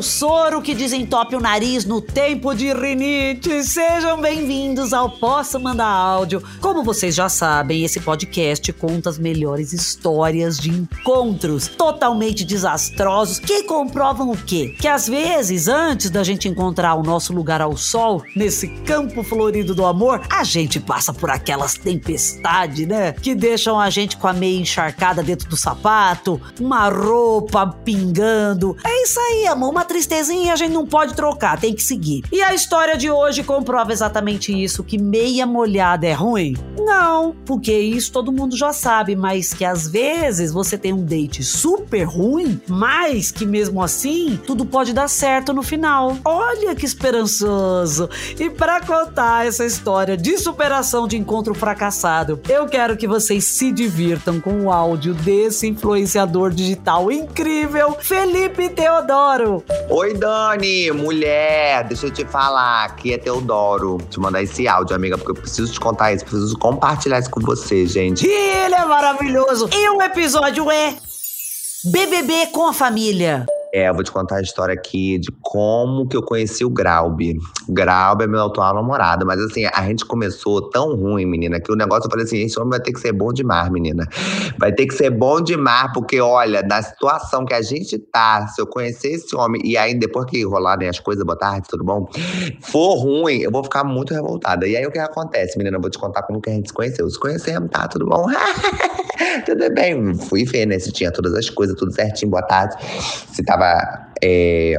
o soro que desentope o nariz no tempo de rinite. Sejam bem-vindos ao Posso Mandar Áudio. Como vocês já sabem, esse podcast conta as melhores histórias de encontros totalmente desastrosos que comprovam o quê? Que às vezes, antes da gente encontrar o nosso lugar ao sol, nesse campo florido do amor, a gente passa por aquelas tempestades, né? Que deixam a gente com a meia encharcada dentro do sapato, uma roupa pingando. É isso aí, amor. Uma tristezinha a gente não pode trocar, tem que seguir. E a história de hoje comprova exatamente isso: que meia molhada é ruim? Não, porque isso todo mundo já sabe, mas que às vezes você tem um date super ruim, mas que mesmo assim tudo pode dar certo no final. Olha que esperançoso! E para contar essa história de superação de encontro fracassado, eu quero que vocês se divirtam com o áudio desse influenciador digital incrível, Felipe Teodoro. Oi, Dani, mulher, deixa eu te falar, aqui é Teodoro. Te mandar esse áudio, amiga, porque eu preciso te contar isso, preciso compartilhar isso com você, gente. Ele é maravilhoso. E o episódio é BBB com a família. É, eu vou te contar a história aqui de como que eu conheci o Graub. O Graub é meu atual namorado, mas assim, a gente começou tão ruim, menina, que o negócio eu falei assim: esse homem vai ter que ser bom demais, menina. Vai ter que ser bom demais, porque olha, na situação que a gente tá, se eu conhecer esse homem e aí depois que rolarem as coisas, boa tarde, tudo bom? For ruim, eu vou ficar muito revoltada. E aí o que acontece, menina? Eu vou te contar como que a gente se conheceu. Se conhecemos, tá? Tudo bom? tudo bem. Fui ver, né? Se tinha todas as coisas, tudo certinho, boa tarde. Se tava é,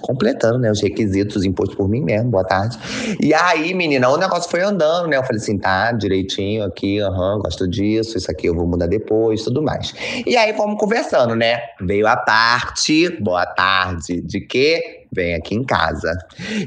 completando, né, os requisitos impostos por mim mesmo, boa tarde. E aí, menina, o negócio foi andando, né? Eu falei assim, tá, direitinho aqui, aham, uhum, gosto disso, isso aqui eu vou mudar depois, tudo mais. E aí fomos conversando, né? Veio a parte, boa tarde, de quê? Vem aqui em casa.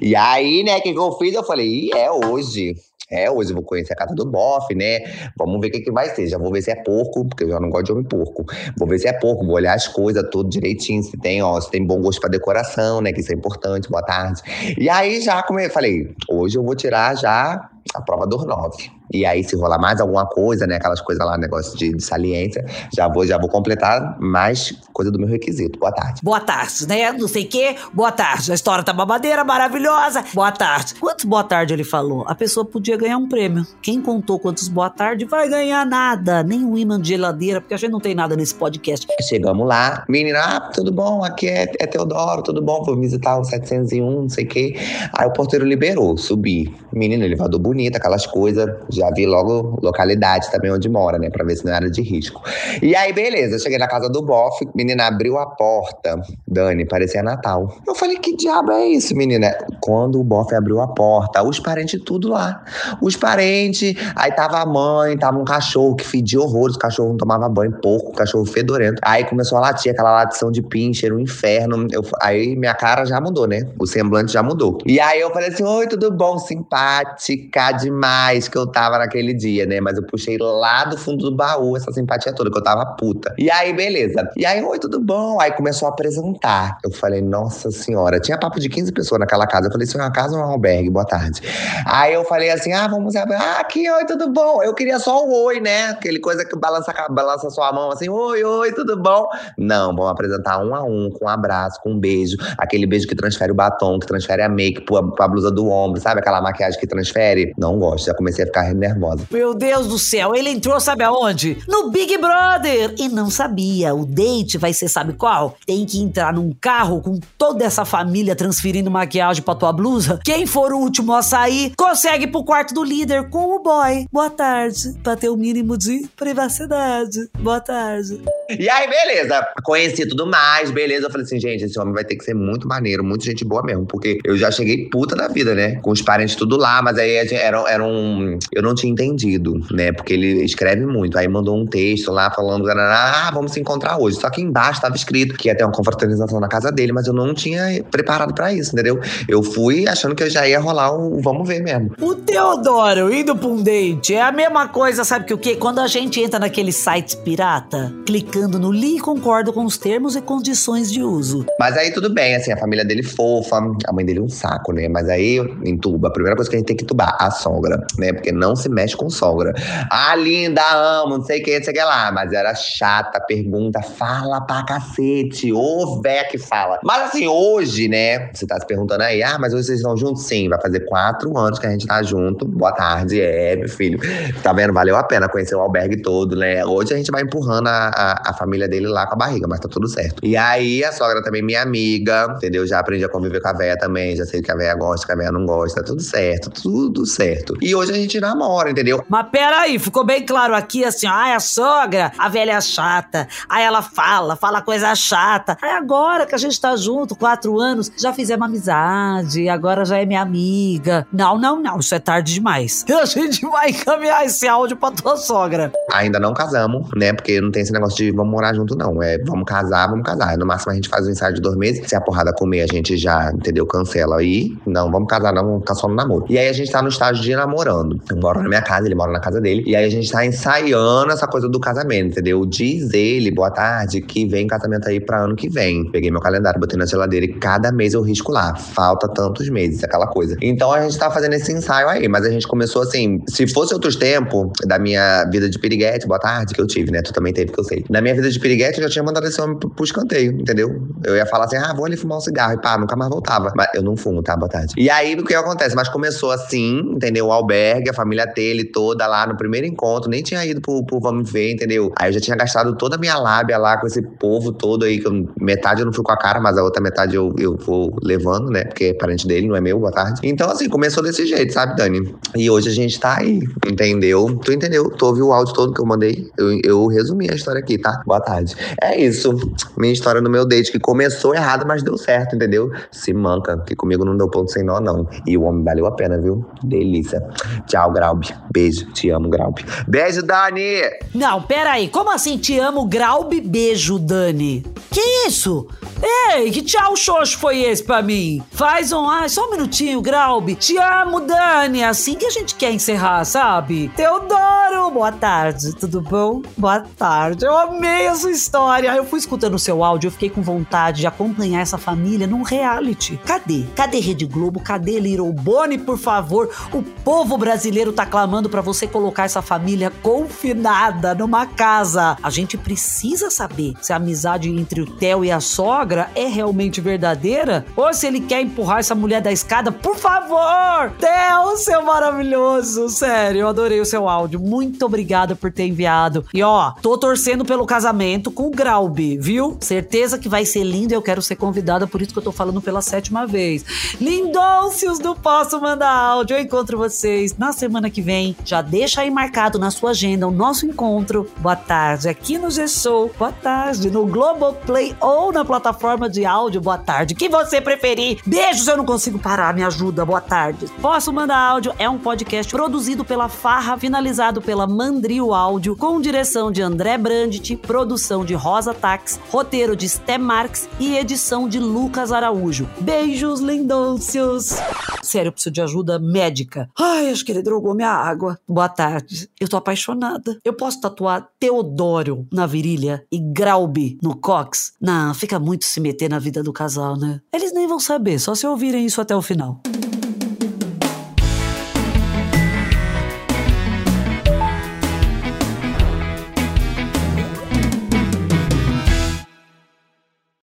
E aí, né, o que, que eu fiz? Eu falei, e é hoje. É, hoje eu vou conhecer a casa do bofe, né? Vamos ver o que, que vai ser. Já vou ver se é porco, porque eu já não gosto de homem porco. Vou ver se é porco, vou olhar as coisas tudo direitinho, se tem, ó, se tem bom gosto pra decoração, né? Que isso é importante, boa tarde. E aí já como falei, hoje eu vou tirar já a prova do 9. E aí, se rolar mais alguma coisa, né? Aquelas coisas lá, negócio de, de, saliência, já vou, já vou completar mais coisa do meu requisito. Boa tarde. Boa tarde, né? Não sei o quê. Boa tarde. A história tá babadeira, maravilhosa. Boa tarde. Quantos boa tarde ele falou? A pessoa podia ganhar um prêmio. Quem contou quantos boa tarde vai ganhar nada. Nem um imã de geladeira, porque a gente não tem nada nesse podcast. Chegamos lá. Menina, ah, tudo bom? Aqui é, é Teodoro, tudo bom? Vou visitar o 701, não sei o quê. Aí o porteiro liberou, subi. Menina, elevador bonito, aquelas coisas já vi logo localidade também onde mora, né? Pra ver se não era de risco. E aí, beleza, cheguei na casa do bofe, menina abriu a porta. Dani, parecia Natal. Eu falei, que diabo é isso, menina? Quando o bofe abriu a porta, os parentes tudo lá. Os parentes, aí tava a mãe, tava um cachorro que fedia horrores, o cachorro não tomava banho pouco, o cachorro fedorento. Aí começou a latir, aquela latição de pincher, um inferno. Eu, aí minha cara já mudou, né? O semblante já mudou. E aí eu falei assim, oi, tudo bom? Simpática demais que eu tava tava naquele dia, né? Mas eu puxei lá do fundo do baú essa simpatia toda, que eu tava puta. E aí, beleza. E aí, oi, tudo bom? Aí começou a apresentar. Eu falei, nossa senhora. Tinha papo de 15 pessoas naquela casa. Eu falei, isso é uma casa ou é um albergue? Boa tarde. Aí eu falei assim, ah, vamos abrir. Ah, aqui, oi, tudo bom? Eu queria só o oi, né? Aquele coisa que balança, balança sua mão assim, oi, oi, tudo bom? Não, vamos apresentar um a um, com um abraço, com um beijo. Aquele beijo que transfere o batom, que transfere a make pra, pra blusa do ombro, sabe? Aquela maquiagem que transfere. Não gosto, já comecei a ficar nervosa. Meu Deus do céu, ele entrou, sabe aonde? No Big Brother! E não sabia. O date vai ser, sabe qual? Tem que entrar num carro com toda essa família transferindo maquiagem pra tua blusa. Quem for o último a sair, consegue ir pro quarto do líder com o boy. Boa tarde. Pra ter o um mínimo de privacidade. Boa tarde. E aí, beleza. Conheci tudo mais, beleza. Eu falei assim, gente, esse homem vai ter que ser muito maneiro, muito gente boa mesmo. Porque eu já cheguei puta da vida, né? Com os parentes tudo lá, mas aí era, era um. Eu não tinha entendido, né? Porque ele escreve muito. Aí mandou um texto lá falando, ah, vamos se encontrar hoje. Só que embaixo tava escrito que ia ter uma confraternização na casa dele, mas eu não tinha preparado para isso, entendeu? Eu fui achando que já ia rolar um vamos ver mesmo. O Teodoro indo pra um date é a mesma coisa, sabe que o quê? Quando a gente entra naquele site pirata, clica clicando no li concordo com os termos e condições de uso. Mas aí tudo bem, assim, a família dele fofa, a mãe dele um saco, né? Mas aí entuba. A primeira coisa que a gente tem que entubar, a sogra, né? Porque não se mexe com sogra. Ah, linda, amo, não sei o que, não sei o que lá. Mas era chata, pergunta, fala pra cacete. Ô, véia que fala. Mas assim, hoje, né? Você tá se perguntando aí, ah, mas hoje vocês estão juntos? Sim, vai fazer quatro anos que a gente tá junto. Boa tarde, é, meu filho. Tá vendo? Valeu a pena conhecer o albergue todo, né? Hoje a gente vai empurrando a, a, a família dele lá com a barriga, mas tá tudo certo. E aí, a sogra também, minha amiga, entendeu? Já aprendi a conviver com a véia também, já sei que a véia gosta, que a véia não gosta, tá tudo certo, tudo certo. E hoje a gente namora, entendeu? Mas peraí, ficou bem claro aqui assim, ai, a sogra, a velha é chata. Aí ela fala, fala coisa chata. Aí agora que a gente tá junto, quatro anos, já fizemos amizade, agora já é minha amiga. Não, não, não, isso é tarde demais. A gente vai encaminhar esse áudio pra tua sogra. Ainda não casamos, né? Porque não tem esse negócio de vamos morar junto, não. É vamos casar, vamos casar. No máximo a gente faz um ensaio de dois meses. Se a porrada comer, a gente já, entendeu? Cancela aí. Não, vamos casar, não, vamos ficar só no namoro. E aí a gente tá no estágio de namorando. Eu moro na minha casa, ele mora na casa dele. E aí a gente tá ensaiando essa coisa do casamento, entendeu? Diz ele, boa tarde, que vem casamento aí pra ano que vem. Peguei meu calendário, botei na geladeira e cada mês eu risco lá. Falta tantos meses, aquela coisa. Então a gente tá fazendo esse ensaio aí, mas a gente começou assim. Se fosse outros tempos da minha vida de piriguete, boa tarde, que eu tive, né? Tu também teve, que eu sei. Na minha vida de piriguete, eu já tinha mandado esse homem pro, pro escanteio, entendeu? Eu ia falar assim, ah, vou ali fumar um cigarro. E pá, nunca mais voltava. Mas eu não fumo, tá? Boa tarde. E aí, o que acontece? Mas começou assim, entendeu? O albergue, a família dele toda lá no primeiro encontro. Nem tinha ido pro, pro Vamos Ver, entendeu? Aí eu já tinha gastado toda a minha lábia lá com esse povo todo aí, que eu, metade eu não fui com a cara, mas a outra metade eu, eu vou levando, né? Porque é parente dele, não é meu, boa tarde. Então, assim, começou desse jeito, sabe, Dani? E hoje a gente tá aí, entendeu? Tu entendeu? Tu ouviu o áudio todo que eu mandei? Eu, eu resumi a história aqui, tá? Boa tarde. É isso. Minha história no meu date, que começou errado, mas deu certo, entendeu? Se manca, que comigo não deu ponto sem nó, não. E o homem valeu a pena, viu? Delícia. Tchau, Graub. Beijo. Te amo, Graub. Beijo, Dani! Não, peraí, como assim te amo, Graub, beijo, Dani? Que isso? Ei, que tchau xoxo foi esse pra mim? Faz um, ai, só um minutinho, Graub. Te amo, Dani. É assim que a gente quer encerrar, sabe? Teodoro, boa tarde, tudo bom? Boa tarde. Eu amei a sua história. Eu fui escutando o seu áudio, eu fiquei com vontade de acompanhar essa família num reality. Cadê? Cadê Rede Globo? Cadê Little Boni, por favor? O povo brasileiro tá clamando para você colocar essa família confinada numa casa. A gente precisa saber se a amizade entre o Theo e a sogra é realmente verdadeira ou se ele quer empurrar essa mulher da escada. Por favor! Theo, seu maravilhoso! Sério, eu adorei o seu áudio. Muito obrigada por ter enviado. E ó, tô torcendo pelo casamento com o Graubi, viu? Certeza que vai ser lindo eu quero ser convidada, por isso que eu tô falando pela sétima vez. Lindôncios do Posso Mandar Áudio. Eu encontro vocês na semana que vem. Já deixa aí marcado na sua agenda o nosso encontro. Boa tarde aqui no G-Show. Boa tarde no Globoplay ou na plataforma de áudio. Boa tarde, que você preferir. Beijos, eu não consigo parar, me ajuda. Boa tarde. Posso Mandar Áudio é um podcast produzido pela Farra, finalizado pela Mandrio Áudio, com direção de André Brandt, produção de Rosa Tax, roteiro de Sté Marx e edição de Lucas Araújo. Beijos, lindôncios! Sério, eu preciso de ajuda médica. Ai, acho que ele drogou minha água. Boa tarde. Eu tô apaixonada. Eu posso tatuar Teodoro na virilha e Graubi no cox? Não, fica muito se meter na vida do casal, né? Eles nem vão saber, só se ouvirem isso até o final.